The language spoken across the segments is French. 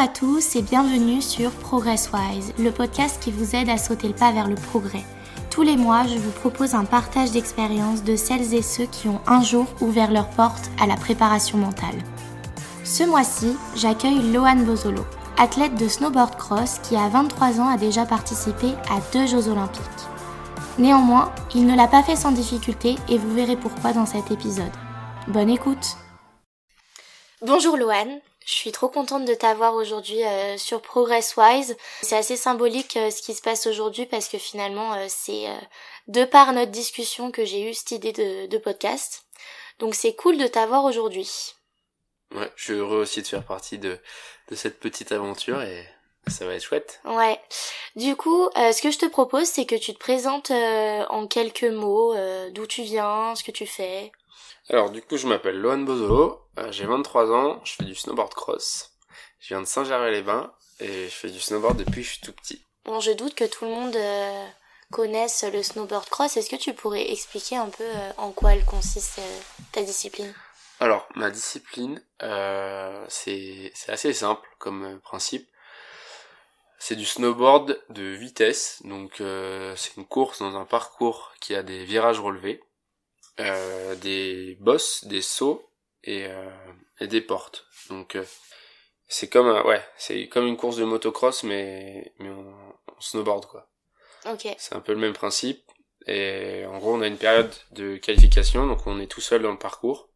à tous et bienvenue sur ProgressWise, le podcast qui vous aide à sauter le pas vers le progrès. Tous les mois, je vous propose un partage d'expériences de celles et ceux qui ont un jour ouvert leurs portes à la préparation mentale. Ce mois-ci, j'accueille Lohan Bozolo, athlète de snowboard cross qui à 23 ans a déjà participé à deux Jeux olympiques. Néanmoins, il ne l'a pas fait sans difficulté et vous verrez pourquoi dans cet épisode. Bonne écoute Bonjour Lohan, je suis trop contente de t'avoir aujourd'hui euh, sur ProgressWise. C'est assez symbolique euh, ce qui se passe aujourd'hui parce que finalement euh, c'est de par notre discussion que j'ai eu cette idée de, podcast. Donc c'est cool de t'avoir aujourd'hui. Ouais, je suis heureux aussi de faire partie de, de cette petite aventure et ça va être chouette. Ouais. Du coup, ce que je te propose, c'est que tu te présentes en quelques mots d'où tu viens, ce que tu fais. Alors du coup, je m'appelle Lohan Bozolo, euh, j'ai 23 ans, je fais du snowboard cross. Je viens de Saint-Gervais-les-Bains et je fais du snowboard depuis que je suis tout petit. Bon, je doute que tout le monde euh, connaisse le snowboard cross. Est-ce que tu pourrais expliquer un peu euh, en quoi elle consiste ta discipline? Alors, ma discipline, c'est assez simple comme principe. C'est du snowboard de vitesse, donc c'est une course dans un parcours qui a des virages relevés euh, des bosses, des sauts et, euh, et des portes. Donc euh, c'est comme ouais, c'est comme une course de motocross mais mais on, snowboard quoi. Ok. C'est un peu le même principe et en gros on a une période de qualification donc on est tout seul dans le parcours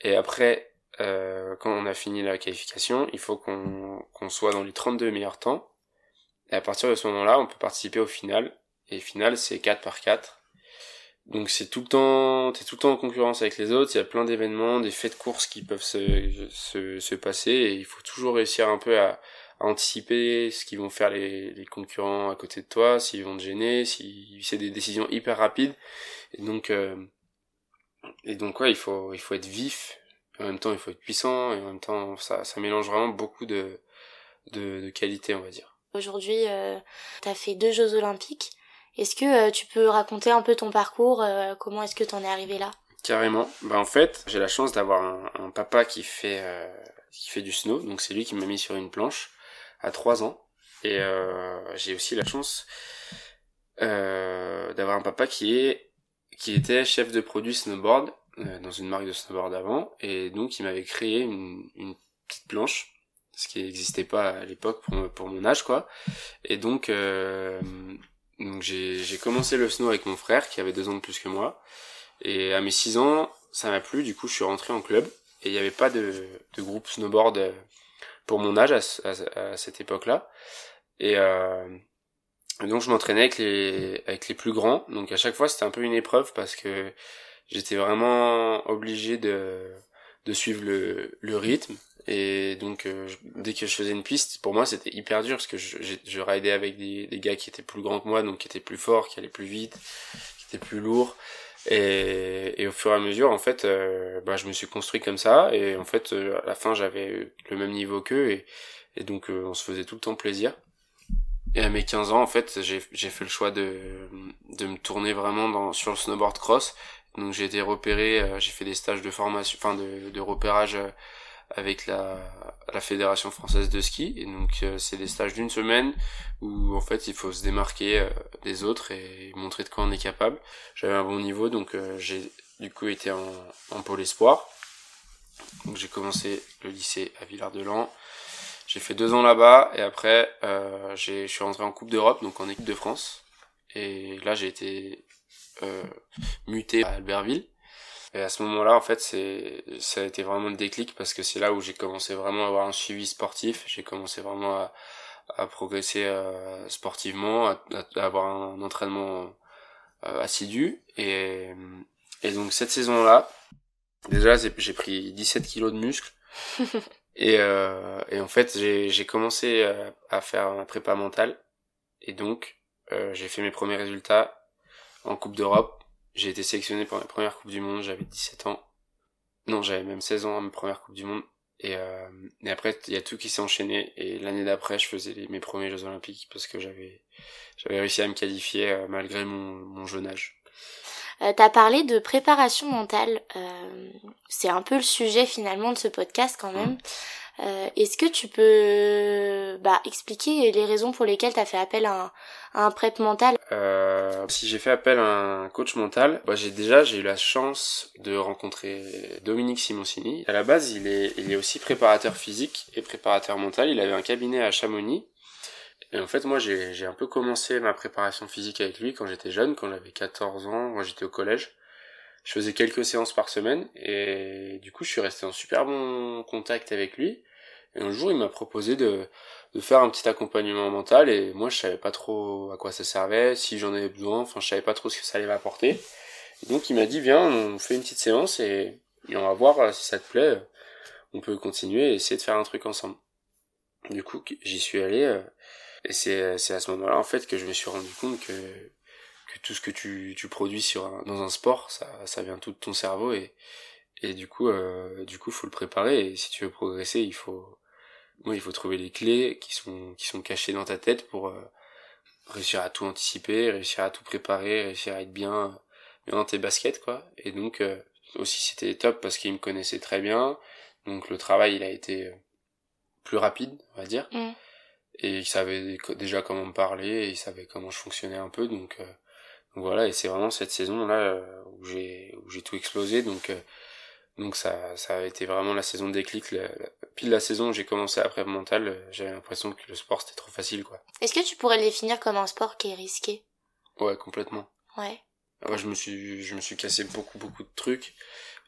et après euh, quand on a fini la qualification il faut qu'on qu'on soit dans les 32 meilleurs temps et à partir de ce moment-là on peut participer au final et final c'est 4 par 4 donc c'est tout le temps, t'es tout le temps en concurrence avec les autres. Il y a plein d'événements, des faits de course qui peuvent se, se, se passer et il faut toujours réussir un peu à, à anticiper ce qu'ils vont faire les, les concurrents à côté de toi, s'ils vont te gêner, si c'est des décisions hyper rapides. Et donc, euh, et donc ouais, il faut, il faut être vif. En même temps, il faut être puissant et en même temps, ça, ça mélange vraiment beaucoup de, de, de qualités, on va dire. Aujourd'hui, euh, t'as fait deux Jeux Olympiques. Est-ce que euh, tu peux raconter un peu ton parcours euh, Comment est-ce que tu en es arrivé là? Carrément. Bah en fait, j'ai la chance d'avoir un, papa qui fait euh, qui fait du snow, donc c'est lui qui m'a mis sur une planche à 3 ans. Et j'ai aussi la chance d'avoir un papa qui est qui était chef de produit snowboard dans une marque de snowboard avant, et donc il m'avait créé une, une petite planche ce qui n'existait pas à l'époque pour, pour mon âge quoi et donc euh, donc j'ai commencé le snow avec mon frère qui avait deux ans de plus que moi. Et à mes six ans, ça m'a plu, du coup je suis rentré en club. Et il n'y avait pas de, de groupe snowboard euh, pour mon âge à, cette époque-là. Et euh, donc je m'entraînais avec les, avec les plus grands. Donc à chaque fois c'était un peu une épreuve parce que j'étais vraiment obligé de, de suivre le, le rythme et donc euh, dès que je faisais une piste, pour moi c'était hyper dur parce que je, je, avec des, gars qui étaient plus grands que moi, donc qui étaient plus forts, qui allaient plus vite, qui étaient plus lourds. Et, au fur et à mesure, en fait, euh, bah, je me suis construit comme ça. Et en fait, euh, à la fin, j'avais le même niveau qu'eux. Et, donc, on se faisait tout le temps plaisir. Et à mes 15 ans, en fait, j'ai fait le choix de, de me tourner vraiment dans, sur le snowboard cross. Donc j'ai été repéré, j'ai fait des stages de formation, enfin de repérage avec la, la fédération française de ski. Et donc euh, c'est des stages d'une semaine où en fait il faut se démarquer euh, des autres et montrer de quoi on est capable. J'avais un bon niveau donc euh, j'ai du coup été en, en pôle espoir. Donc j'ai commencé le lycée à Villard-de-Lans j'ai fait deux ans là-bas et après j'ai je suis rentré en coupe d'Europe donc en équipe de France. Et là j'ai été muté à Albertville et à ce moment-là, en fait, c'est, ça a été vraiment le déclic parce que c'est là où j'ai commencé vraiment à avoir un suivi sportif. J'ai commencé vraiment à, à progresser euh, sportivement, à, à, avoir un entraînement euh, assidu. Et, et donc cette saison-là, déjà j'ai pris 17 kilos de muscles. et, euh, et en fait, j'ai commencé euh, à faire un prépa mental. Et donc, euh, j'ai fait mes premiers résultats en Coupe d'Europe j'ai été sélectionné pour ma première Coupe du Monde, j'avais 17 ans. Non, j'avais même 16 ans à ma première Coupe du Monde. Et, euh, et après, il y a tout qui s'est enchaîné. Et l'année d'après, je faisais mes premiers Jeux Olympiques parce que j'avais j'avais réussi à me qualifier euh, malgré mon, mon jeune âge. Euh, T'as parlé de préparation mentale. Euh, c'est un peu le sujet finalement de ce podcast quand même. Euh, Est-ce que tu peux bah, expliquer les raisons pour lesquelles tu as fait appel à un, à un prep mental? Euh, Si j'ai fait appel à un coach mental, bah, j'ai déjà j'ai eu la chance de rencontrer Dominique Simoncini. À la base, il est, il est aussi préparateur physique et préparateur mental. Il avait un cabinet à Chamonix. Et en fait, moi, j'ai un peu commencé ma préparation physique avec lui quand j'étais jeune, quand j'avais 14 ans, quand j'étais au collège je faisais quelques séances par semaine et du coup je suis resté en super bon contact avec lui et un jour il m'a proposé de, de faire un petit accompagnement mental et moi je savais pas trop à quoi ça servait, si j'en avais besoin, enfin je savais pas trop ce que ça allait m'apporter. Donc il m'a dit viens on fait une petite séance et, on va voir euh, si ça te plaît, on peut continuer et essayer de faire un truc ensemble. Du coup j'y suis allé euh, et c'est à ce moment-là en fait que je me suis rendu compte que que tout ce que tu, tu produis sur dans un sport, ça, ça vient tout de ton cerveau et, et du coup, euh, du coup, faut le préparer. Et si tu veux progresser, il faut, moi, il faut trouver les clés qui sont, qui sont cachées dans ta tête pour euh, réussir à tout anticiper, réussir à tout préparer, réussir à être bien, bien dans tes baskets, quoi. Et donc, euh, aussi, c'était top parce qu'il me connaissait très bien. Donc, le travail, il a été euh, plus rapide, on va dire. Mm. Et il savait déjà comment me parler, il savait comment je fonctionnais un peu, donc donc voilà, et c'est vraiment cette saison-là euh, où j'ai où j'ai tout explosé. Donc euh, donc ça ça a été vraiment la saison déclic. La, pile la saison où j'ai commencé après mental, euh, j'avais l'impression que le sport c'était trop facile quoi. Est-ce que tu pourrais le définir comme un sport qui est risqué? Ouais, complètement. Ouais. Moi, je me suis je me suis cassé beaucoup beaucoup de trucs.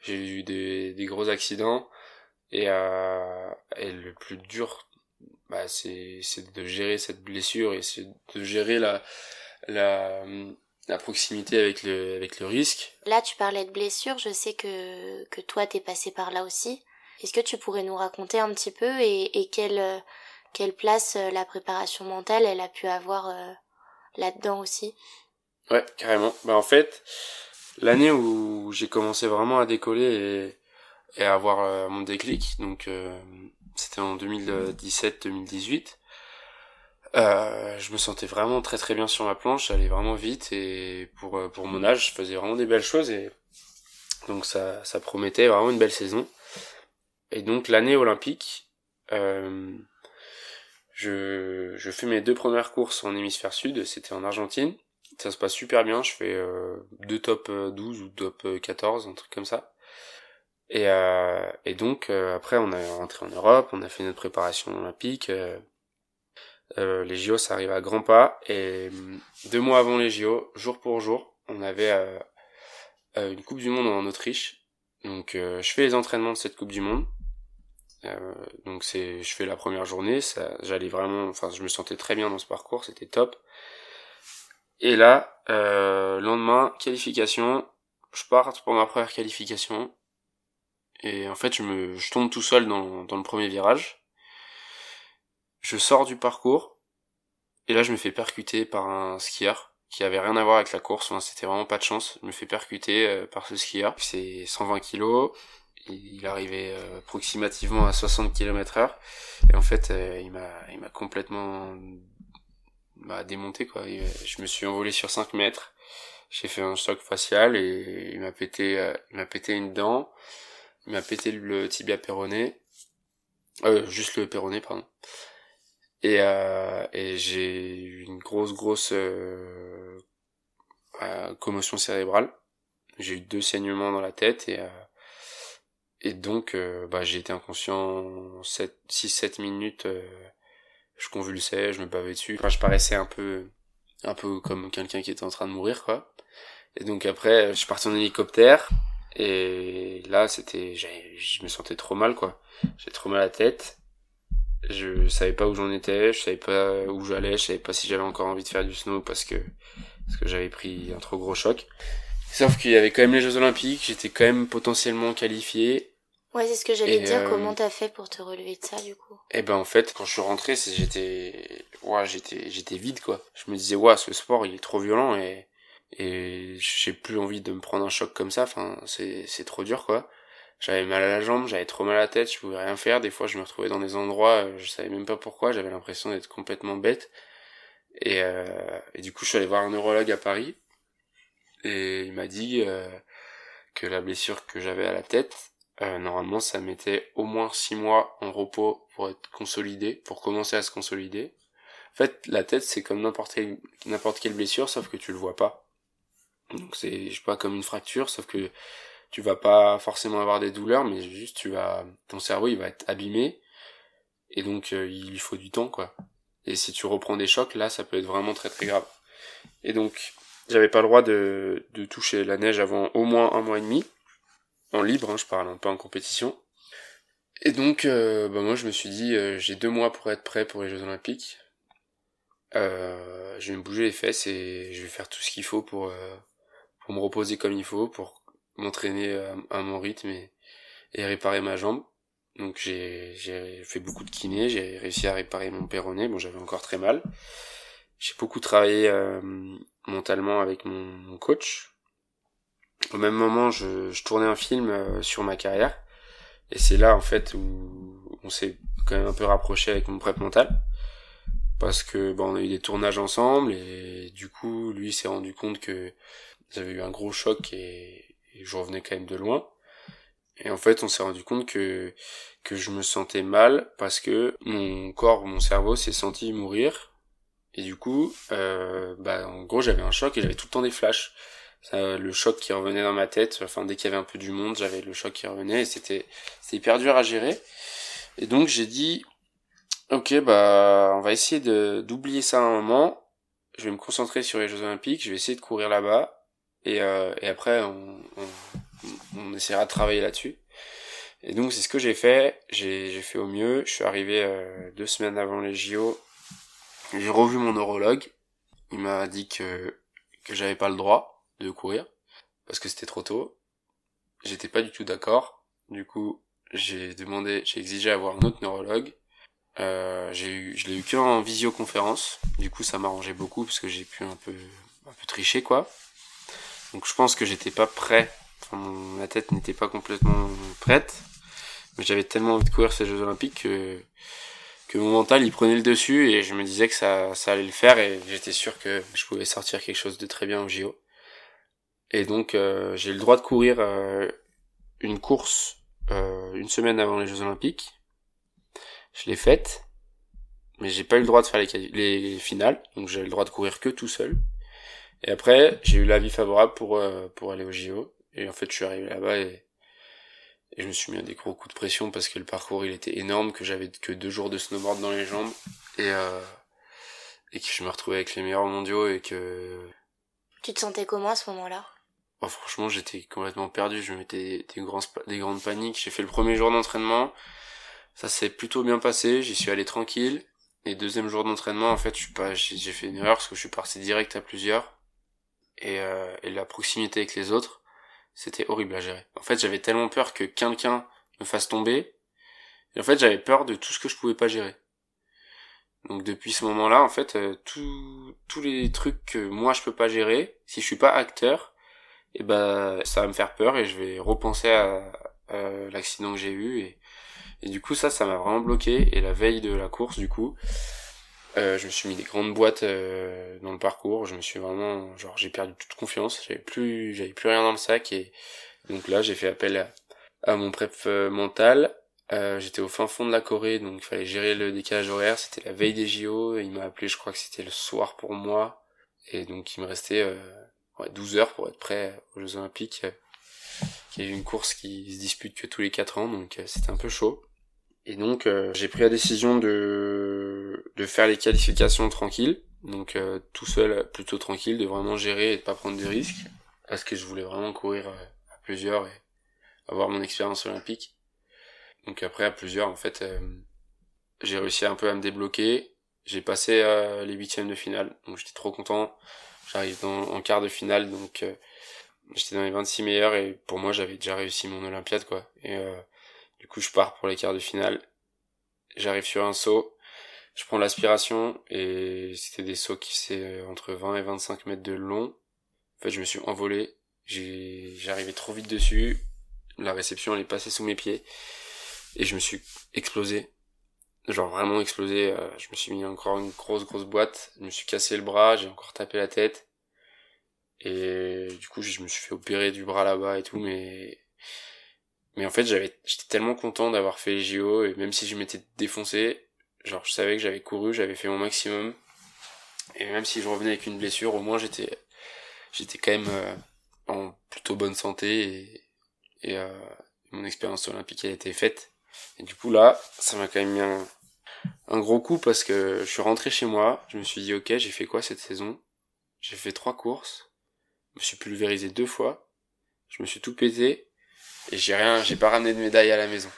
J'ai eu des des gros accidents et euh, et le plus dur bah c'est c'est de gérer cette blessure et c'est de gérer la la la proximité avec le, avec le risque. Là, tu parlais de blessures, je sais que, que toi, t'es passé par là aussi. Est-ce que tu pourrais nous raconter un petit peu et, et quelle, quelle place euh, la préparation mentale, elle a pu avoir euh, là-dedans aussi? Ouais, carrément. Bah, en fait, l'année où j'ai commencé vraiment à décoller et, et à avoir euh, mon déclic, donc c'était en 2017-2018, euh, je me sentais vraiment très très bien sur ma planche, j'allais vraiment vite et pour euh, pour mon âge, je faisais vraiment des belles choses et donc ça ça promettait vraiment une belle saison. Et donc l'année olympique, euh, je je fais mes deux premières courses en hémisphère sud, c'était en Argentine. Ça se passe super bien, je fais euh, deux top 12 ou top 14, un truc comme ça. Et, euh, et donc après on est rentré en Europe, on a fait notre préparation olympique. Euh, les JO, ça arrive à grands pas. Et euh, deux mois avant les JO, jour pour jour, on avait euh, une Coupe du Monde en Autriche. Donc je fais les entraînements de cette Coupe du Monde. donc c'est, je fais la première journée. Ça, j'allais vraiment, enfin, je me sentais très bien dans ce parcours, c'était top. Et là, lendemain, qualification. Je pars pour ma première qualification. Et en fait, je tombe tout seul dans le premier virage je sors du parcours, et là je me fais percuter par un skieur qui avait rien à voir avec la course, c'était vraiment pas de chance. Je me fais percuter euh, par ce skieur. C'est 120 kilos, il arrivait euh, approximativement à 60 km heure, et en fait euh, il m'a il m'a complètement bah, démonté quoi. je me suis envolé sur 5 mètres, j'ai fait un choc facial et il m'a pété il m'a pété une dent, il m'a pété le tibia péroné, euh, juste le péroné pardon. Et, euh, et j'ai eu une grosse, grosse euh, euh, commotion cérébrale. J'ai eu deux saignements dans la tête et, euh, et donc euh, bah, j'ai été inconscient 6-7 minutes. je convulsais, je me bavais dessus. Enfin, je paraissais un peu, un peu comme quelqu'un qui était en train de mourir, quoi. Et donc après, je suis parti en hélicoptère. Et là, c'était, je me sentais trop mal, quoi. J'ai trop mal à la tête je savais pas où j'en étais, je savais pas où j'allais, je savais pas si j'avais encore envie de faire du snow parce que parce que j'avais pris un trop gros choc. Sauf qu'il y avait quand même les Jeux Olympiques, j'étais quand même potentiellement qualifié. Ouais, c'est ce que j'allais dire. Euh, comment t'as fait pour te relever de ça, du coup? Eh ben, en fait, quand je suis rentré, j'étais, ouais, j'étais, j'étais vide, quoi. Je me disais, ouais, ce sport, il est trop violent et et j'ai plus envie de me prendre un choc comme ça. Enfin, c'est c'est trop dur, quoi j'avais mal à la jambe, j'avais trop mal à la tête, je pouvais rien faire. Des fois, je me retrouvais dans des endroits, euh, je savais même pas pourquoi, j'avais l'impression d'être complètement bête. Et, euh, du coup, je suis allé voir un neurologue à Paris. Et il m'a dit euh, que la blessure que j'avais à la tête, euh, normalement ça mettait au moins six mois en repos pour être consolidé, pour commencer à se consolider. En fait, la tête c'est comme n'importe quelle, n'importe quelle blessure, sauf que tu le vois pas. Donc c'est, je sais pas, comme une fracture, sauf que tu vas pas forcément avoir des douleurs, mais juste tu vas, ton cerveau il va être abîmé, et donc euh, il faut du temps quoi. Et si tu reprends des chocs, là ça peut être vraiment très très grave. Et donc j'avais pas le droit de, de toucher la neige avant au moins un mois et demi, en libre, hein, je parle, hein, pas en compétition. Et donc euh, bah moi je me suis dit euh, j'ai deux mois pour être prêt pour les Jeux Olympiques. je vais me bouger les fesses et je vais faire tout ce qu'il faut pour pour me reposer comme il faut, pour m'entraîner à, mon rythme et, et réparer ma jambe. Donc j'ai j'ai fait beaucoup de kiné, j'ai réussi à réparer mon péroné, bon j'avais encore très mal. J'ai beaucoup travaillé euh, mentalement avec mon, mon, coach. Au même moment, je, je tournais un film euh, sur ma carrière et c'est là en fait où on s'est quand même un peu rapproché avec mon prep mental parce que bon on a eu des tournages ensemble et du coup lui s'est rendu compte que j'avais eu un gros choc et je revenais quand même de loin. Et en fait, on s'est rendu compte que que je me sentais mal parce que mon corps, mon cerveau s'est senti mourir. Et du coup, euh, bah, en gros, j'avais un choc et j'avais tout le temps des flashs. Le choc qui revenait dans ma tête, enfin, dès qu'il y avait un peu du monde, j'avais le choc qui revenait et c'était, hyper dur à gérer. Et donc, j'ai dit, ok, bah, on va essayer d'oublier ça un moment. Je vais me concentrer sur les Jeux Olympiques, je vais essayer de courir là-bas et, euh, et après on, on, on, essaiera de travailler là-dessus. Et donc c'est ce que j'ai fait, j'ai fait au mieux, je suis arrivé euh, deux semaines avant les JO, j'ai revu mon neurologue, il m'a dit que, que j'avais pas le droit de courir, parce que c'était trop tôt, j'étais pas du tout d'accord, du coup j'ai demandé, j'ai exigé avoir un autre neurologue, euh, j'ai eu, je l'ai eu qu'en visioconférence, du coup ça m'arrangeait beaucoup parce que j'ai pu un peu, un peu tricher quoi. Donc je pense que j'étais pas prêt. Enfin, ma tête n'était pas complètement prête. Mais j'avais tellement envie de courir ces Jeux Olympiques que, mon mental il prenait le dessus et je me disais que ça, ça allait le faire et j'étais sûr que je pouvais sortir quelque chose de très bien au JO. Et donc euh, j'ai le droit de courir euh, une course euh, une semaine avant les Jeux Olympiques. Je l'ai faite, mais j'ai pas eu le droit de faire les, les finales, donc j'ai le droit de courir que tout seul. Et après, j'ai eu l'avis favorable pour, euh, pour aller au JO. Et en fait, je suis arrivé là-bas et, et je me suis mis à des gros coups de pression parce que le parcours, il était énorme, que j'avais que deux jours de snowboard dans les jambes. Et, euh, et que je me retrouvais avec les meilleurs mondiaux et que... Tu te sentais comment à ce moment-là? Oh, Franchement, j'étais complètement perdu. Je mettais des, grands, des grandes paniques. J'ai fait le premier jour d'entraînement. Ça s'est plutôt bien passé. J'y suis allé tranquille. Et deuxième jour d'entraînement, en fait, je suis pas, j'ai fait une erreur parce que je suis parti direct à plusieurs et, euh, et la proximité avec les autres, c'était horrible à gérer. En fait, j'avais tellement peur que quelqu'un me fasse tomber, et en fait, j'avais peur de tout ce que je pouvais pas gérer. Donc depuis ce moment-là, en fait, euh, tous les trucs que moi je peux pas gérer, si je suis pas acteur, et eh ben ça va me faire peur et je vais repenser à, à l'accident que j'ai eu et, et du coup ça, ça m'a vraiment bloqué. Et la veille de la course, du coup, euh, je me suis mis des grandes boîtes euh, dans le parcours. Je me suis vraiment, genre, j'ai perdu toute confiance. J'avais plus, j'avais plus rien dans le sac et donc là, j'ai fait appel à, mon prep euh, mental. J'étais au fin fond de la Corée, donc il fallait gérer le décalage horaire. C'était la veille des JO. Il m'a appelé, je crois que c'était le soir pour moi. Et donc il me restait ouais, 12 heures pour être prêt aux Jeux Olympiques. Il y a une course qui se dispute que tous les 4 ans, donc c'était un peu chaud. Et donc euh, j'ai pris la décision de de faire les qualifications tranquilles, donc euh, tout seul, plutôt tranquille, de vraiment gérer et de pas prendre de risques, parce que je voulais vraiment courir euh, à plusieurs et avoir mon expérience olympique. Donc après à plusieurs, en fait, j'ai réussi un peu à me débloquer. J'ai passé les huitièmes de finale, donc j'étais trop content. J'arrive en quart de finale, donc j'étais dans les 26 meilleurs et pour moi j'avais déjà réussi mon Olympiade quoi. Et du coup, je pars pour les quarts de finale. J'arrive sur un saut. Je prends l'aspiration et c'était des sauts qui c'est entre 20 et 25 mètres de long. En fait, je me suis envolé. J'ai, j'arrivais trop vite dessus. La réception, elle est passée sous mes pieds. Et je me suis explosé. Genre vraiment explosé. Euh, je me suis mis encore une grosse, grosse boîte. Je me suis cassé le bras. J'ai encore tapé la tête. Et du coup, je me suis fait opérer du bras là-bas et tout, mais Mais en fait, j'avais, j'étais tellement content d'avoir fait les JO et même si je m'étais défoncé, genre je savais que j'avais couru, j'avais fait mon maximum. Et même si je revenais avec une blessure, au moins j'étais, j'étais quand même euh, en plutôt bonne santé et, euh, mon expérience olympique a été faite. Et du coup là, ça m'a quand même mis un, un gros coup parce que je suis rentré chez moi, je me suis dit ok, j'ai fait quoi cette saison? J'ai fait trois courses, je me suis pulvérisé deux fois, je me suis tout pété et j'ai rien, j'ai pas ramené de médaille à la maison.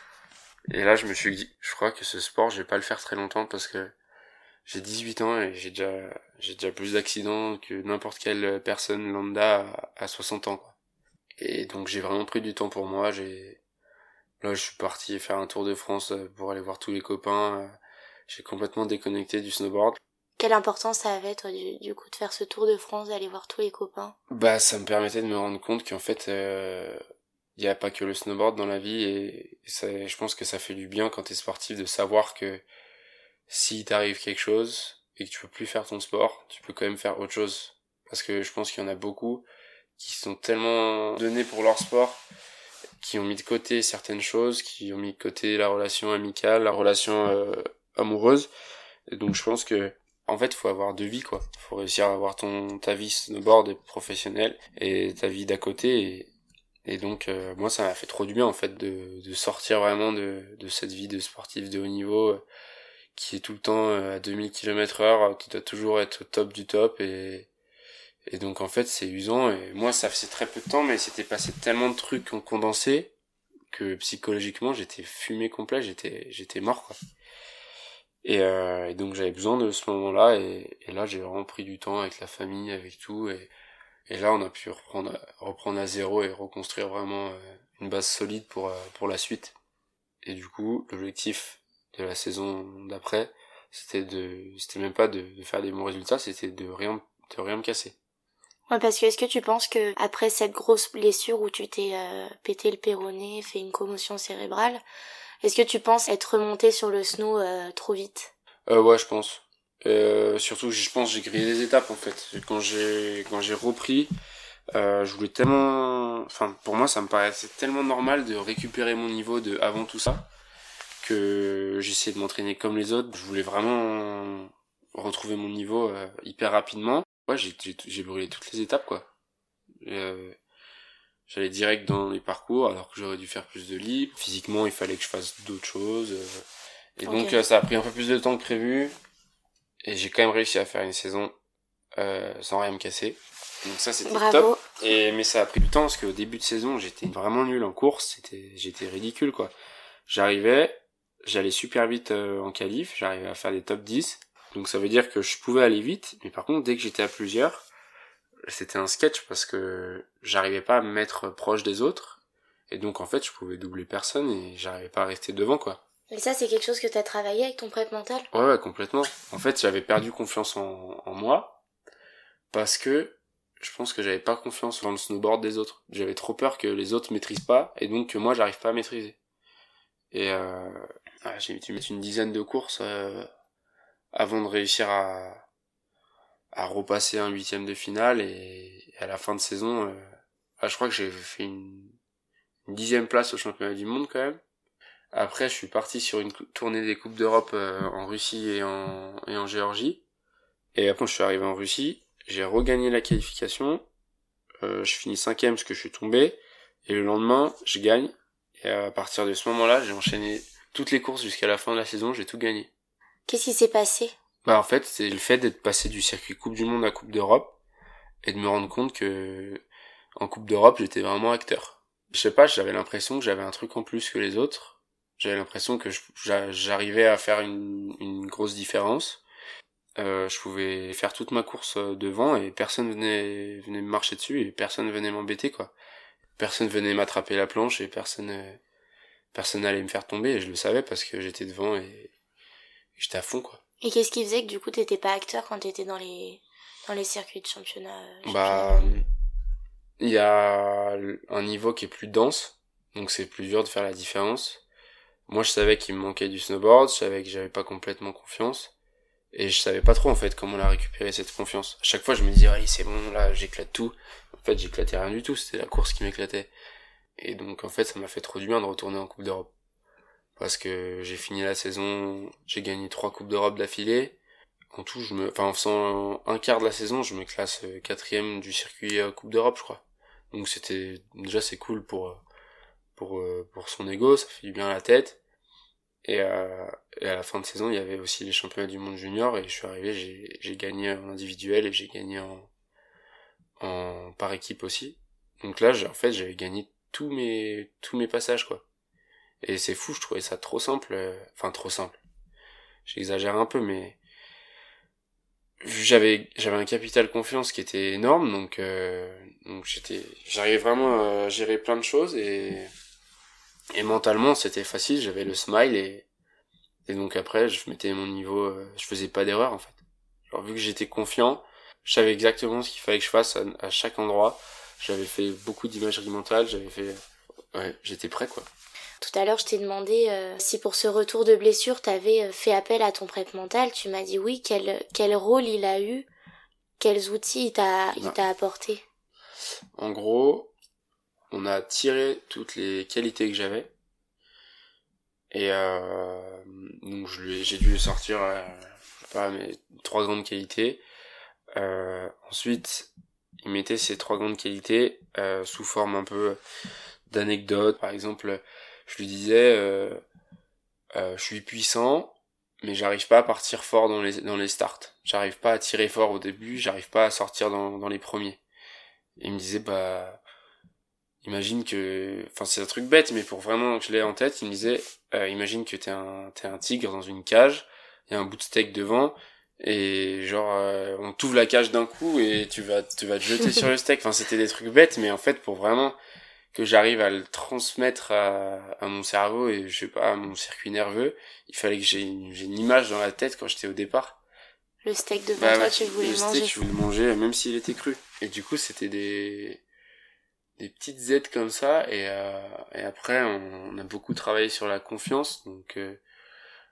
Et là, je me suis dit, je crois que ce sport, je vais pas le faire très longtemps parce que j'ai 18 ans et j'ai déjà, j'ai déjà plus d'accidents que n'importe quelle personne lambda à 60 ans, quoi. Et donc, j'ai vraiment pris du temps pour moi. J'ai, là, je suis parti faire un tour de France pour aller voir tous les copains. J'ai complètement déconnecté du snowboard. Quelle importance ça avait, toi, du, coup, de faire ce tour de France, d'aller voir tous les copains? Bah, ça me permettait de me rendre compte qu'en fait, euh, il n'y a pas que le snowboard dans la vie et, ça, je pense que ça fait du bien quand t'es sportif de savoir que si t'arrive quelque chose et que tu peux plus faire ton sport, tu peux quand même faire autre chose. Parce que je pense qu'il y en a beaucoup qui sont tellement donnés pour leur sport, qui ont mis de côté certaines choses, qui ont mis de côté la relation amicale, la relation euh, amoureuse. Et donc je pense que en fait, faut avoir deux vies quoi. Faut réussir à avoir ton ta vie snowboard professionnelle et ta vie d'à côté et, et donc euh, moi ça m'a fait trop du bien en fait de, de sortir vraiment de, de cette vie de sportif de haut niveau euh, qui est tout le temps euh, à 2000 km heure, tu dois toujours être au top du top. Et, et donc en fait c'est usant. Et moi ça faisait très peu de temps mais c'était passé tellement de trucs en condensé que psychologiquement j'étais fumé complet, j'étais j'étais mort quoi. Et, euh, et donc j'avais besoin de ce moment-là. Et, et là j'ai vraiment pris du temps avec la famille, avec tout. Et et là, on a pu reprendre, reprendre à zéro et reconstruire vraiment euh, une base solide pour, euh, pour la suite. Et du coup, l'objectif de la saison d'après, c'était de, c'était même pas de, de, faire des bons résultats, c'était de rien, de rien me casser. Ouais, parce que est-ce que tu penses que après cette grosse blessure où tu t'es euh, pété le péroné, fait une commotion cérébrale, est-ce que tu penses être remonté sur le snow trop vite? Euh, Ouais, je pense. Euh, surtout, je pense j'ai grillé des étapes en fait. Quand j'ai quand j'ai repris, euh, je voulais tellement, enfin pour moi ça me paraissait tellement normal de récupérer mon niveau de avant tout ça que j'essayais de m'entraîner comme les autres. Je voulais vraiment retrouver mon niveau euh, hyper rapidement. Ouais, j'ai j'ai brûlé toutes les étapes quoi. Euh, J'allais direct dans les parcours alors que j'aurais dû faire plus de libre. Physiquement, il fallait que je fasse d'autres choses. Et donc ça a pris un peu plus de temps que prévu. Et j'ai quand même réussi à faire une saison euh, sans rien me casser. Donc ça c'était top. Et mais ça a pris du temps parce qu'au début de saison j'étais vraiment nul en course, c'était j'étais ridicule quoi. J'arrivais, j'allais super vite euh, en qualif, j'arrivais à faire des top 10. Donc ça veut dire que je pouvais aller vite, mais par contre dès que j'étais à plusieurs, c'était un sketch parce que j'arrivais pas à me mettre proche des autres. Et donc en fait je pouvais doubler personne et j'arrivais pas à rester devant quoi. Et ça, c'est quelque chose que tu as travaillé avec ton prep mental? Ouais, ouais, complètement. En fait, j'avais perdu confiance en, en moi parce que je pense que j'avais pas confiance dans le snowboard des autres. J'avais trop peur que les autres maîtrisent pas et donc que moi, j'arrive pas à maîtriser. Et euh, j'ai dû mettre une dizaine de courses euh, avant de réussir à, à repasser un huitième de finale et, à la fin de saison, euh, ah, je crois que j'ai fait une dixième place au championnat du monde quand même. Après, je suis parti sur une tournée des Coupes d'Europe euh, en Russie et en, et en Géorgie. Et après, je suis arrivé en Russie. J'ai regagné la qualification. Euh, je finis cinquième parce que je suis tombé. Et le lendemain, je gagne. Et à partir de ce moment-là, j'ai enchaîné toutes les courses jusqu'à la fin de la saison. J'ai tout gagné. Qu'est-ce qui s'est passé? Bah en fait, c'est le fait d'être passé du circuit Coupe du Monde à Coupe d'Europe et de me rendre compte que en Coupe d'Europe, j'étais vraiment acteur. Je sais pas, j'avais l'impression que j'avais un truc en plus que les autres j'avais l'impression que j'arrivais à faire une, une grosse différence. Euh, je pouvais faire toute ma course euh, devant et personne venait venait me marcher dessus et personne venait m'embêter quoi. Personne venait m'attraper la planche et personne euh, personne n'allait me faire tomber et je le savais parce que j'étais devant et, j'étais à fond quoi. Et qu'est-ce qui faisait que du coup t'étais pas acteur quand t'étais dans les dans les circuits de championnat, euh, Bah il y a un niveau qui est plus dense donc c'est plus dur de faire la différence moi je savais qu'il me manquait du snowboard, je savais que j'avais pas complètement confiance et je savais pas trop en fait comment la récupérer cette confiance. À chaque fois je me disais allez c'est bon là j'éclate tout. En fait j'éclatais rien du tout, c'était la course qui m'éclatait. Et donc en fait ça m'a fait trop du bien de retourner en Coupe d'Europe. Parce que j'ai fini la saison, j'ai gagné trois Coupes d'Europe d'affilée. En tout, je me, enfin en faisant un quart de la saison, je me classe euh, quatrième du circuit euh, Coupe d'Europe, je crois. Donc c'était déjà c'est cool pour euh, pour pour son ego, ça fait du bien à la tête. Et, euh, et à la fin de saison, il y avait aussi les championnats du monde junior et je suis arrivé, j'ai gagné en individuel et j'ai gagné en en par équipe aussi. Donc là, en fait, j'avais gagné tous mes tous mes passages quoi. Et c'est fou, je trouvais ça trop simple, enfin trop simple. J'exagère un peu, mais j'avais j'avais un capital confiance qui était énorme donc euh, donc j'étais j'arrivais vraiment à gérer plein de choses et et mentalement c'était facile j'avais le smile et et donc après je mettais mon niveau euh, je faisais pas d'erreur en fait. Genre vu que j'étais confiant je savais exactement ce qu'il fallait que je fasse à, à chaque endroit. J'avais fait beaucoup d'imagerie mentale j'avais fait ouais j'étais prêt quoi. Tout à l'heure, je t'ai demandé euh, si pour ce retour de blessure, tu avais euh, fait appel à ton prêtre mental. Tu m'as dit oui. Quel, quel rôle il a eu? Quels outils il t'a, il t'a apporté? En gros, on a tiré toutes les qualités que j'avais. Et euh, donc j'ai dû sortir euh, pas, mes trois grandes qualités. Euh, ensuite, il mettait ces trois grandes qualités euh, sous forme un peu d'anecdotes. Par exemple, je lui disais euh, je suis puissant mais j'arrive pas à partir fort dans les dans les starts j'arrive pas à tirer fort au début j'arrive pas à sortir dans dans les premiers et il me disait bah imagine que enfin c'est un truc bête mais pour vraiment que je l'ai en tête il me disait euh, imagine que t'es un t'es un tigre dans une cage il y a un bout de steak devant et genre euh, on t'ouvre la cage d'un coup et tu vas tu vas te jeter sur le steak. Enfin c'était des trucs bêtes mais en fait pour vraiment que j'arrive à le transmettre à, à, mon cerveau et je sais pas à mon circuit nerveux il fallait que j'ai une, une, image dans la tête quand j'étais au départ. Le steak de bah, toi tu voulais le manger. steak je voulais le manger même s'il était cru. Et du coup c'était des des petites aides comme ça et, euh, et après on, on, a beaucoup travaillé sur la confiance donc euh,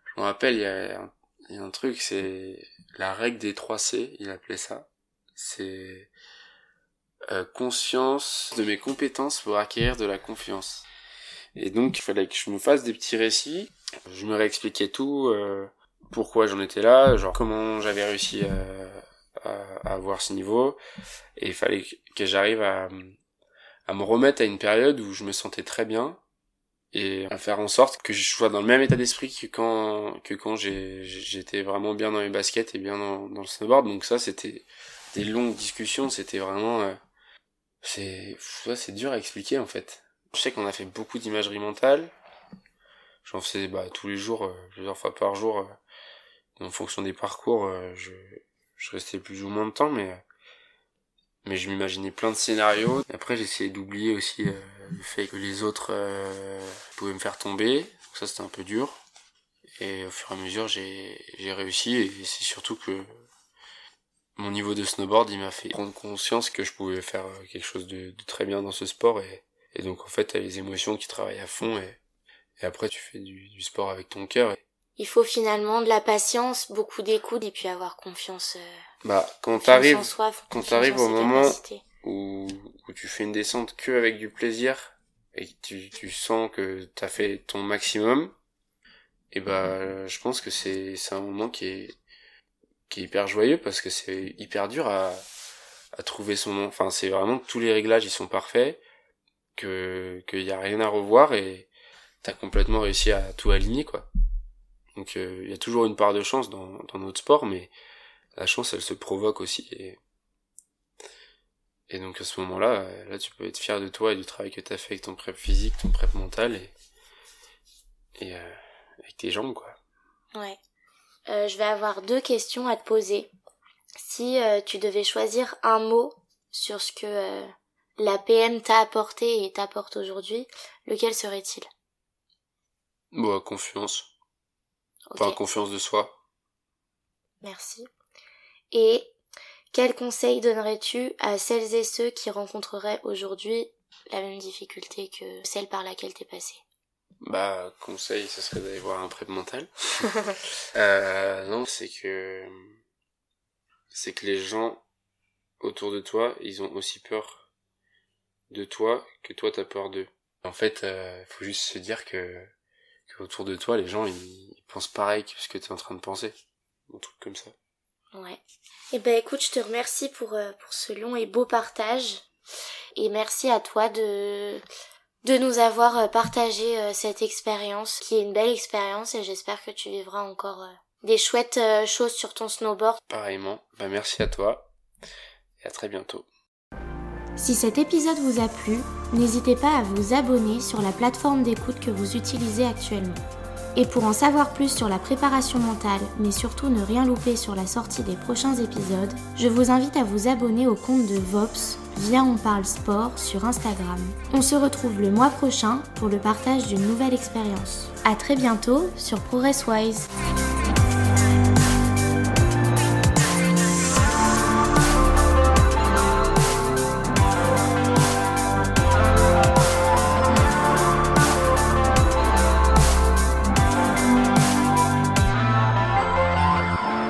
je me rappelle il y a, un, y a un truc c'est la règle des 3 C il appelait ça c'est euh, conscience de mes compétences pour acquérir de la confiance. Et donc il fallait que je me fasse des petits récits. Je me réexpliquais tout, euh, pourquoi j'en étais là, genre comment j'avais réussi à, à, à, avoir ce niveau. Et il fallait que j'arrive à, à me remettre à une période où je me sentais très bien et à faire en sorte que je sois dans le même état d'esprit que quand que quand j'étais vraiment bien dans mes baskets et bien dans, dans le snowboard. Donc ça c'était des longues discussions, c'était vraiment euh, c'est c'est dur à expliquer en fait. Je sais qu'on a fait beaucoup d'imagerie mentale. J'en faisais bah, tous les jours, euh, plusieurs fois par jour. Euh, en fonction des parcours, euh, je, je restais plus ou moins de temps, mais mais je m'imaginais plein de scénarios. Après, j'essayais d'oublier aussi le fait que les autres pouvaient me faire tomber. Ça, c'était un peu dur. Et au fur et à mesure, j'ai j'ai réussi. Et c'est surtout que mon niveau de snowboard, il m'a fait prendre conscience que je pouvais faire euh, quelque chose de, de très bien dans ce sport et, donc en fait t'as les émotions qui travaillent à fond et, et après tu fais du, du sport avec ton cœur. Il faut finalement de la patience, beaucoup d'écoute et puis avoir confiance. Euh, bah quand t'arrives, quand t'arrives au moment où, où tu fais une descente que avec du plaisir et que tu, tu sens que t'as fait ton maximum, et bah je pense que c'est c'est un moment qui est qui est hyper joyeux parce que c'est hyper dur à, à trouver son nom. Enfin, c'est vraiment que tous les réglages ils sont parfaits, que qu'il y a rien à revoir et t'as complètement réussi à tout aligner quoi. Donc il euh, y a toujours une part de chance dans, dans notre sport, mais la chance elle se provoque aussi et et donc à ce moment-là, là tu peux être fier de toi et du travail que t'as fait avec ton prep physique, ton prep mental et et euh, avec tes jambes quoi. Ouais. Euh, je vais avoir deux questions à te poser. Si euh, tu devais choisir un mot sur ce que euh, la PM t'a apporté et t'apporte aujourd'hui, lequel serait-il? Bon, confiance. Okay. Enfin, confiance de soi. Merci. Et quel conseil donnerais-tu à celles et ceux qui rencontreraient aujourd'hui la même difficulté que celle par laquelle t'es passé? Bah, conseil, ce serait d'aller voir un prep mental. euh, non, c'est que, c'est que les gens autour de toi, ils ont aussi peur de toi que toi t'as peur d'eux. En fait, euh, faut juste se dire que, que autour de toi, les gens, ils, pensent pareil que ce que tu es en train de penser. Un truc comme ça. Ouais. Eh ben écoute, je te remercie pour, euh, pour ce long et beau partage. Et merci à toi de, de nous avoir euh, partagé euh, cette expérience, qui est une belle expérience et j'espère que tu vivras encore des chouettes choses sur ton snowboard. Pareillement. Bah merci à toi et à très bientôt. Si cet épisode vous a plu, n'hésitez pas à vous abonner sur la plateforme d'écoute que vous utilisez actuellement. Et pour en savoir plus sur la préparation mentale, mais surtout ne rien louper sur la sortie des prochains épisodes, je vous invite à vous abonner au compte de Vops via On Parle Sport sur Instagram. On se retrouve le mois prochain pour le partage d'une nouvelle expérience. A très bientôt sur ProgressWise.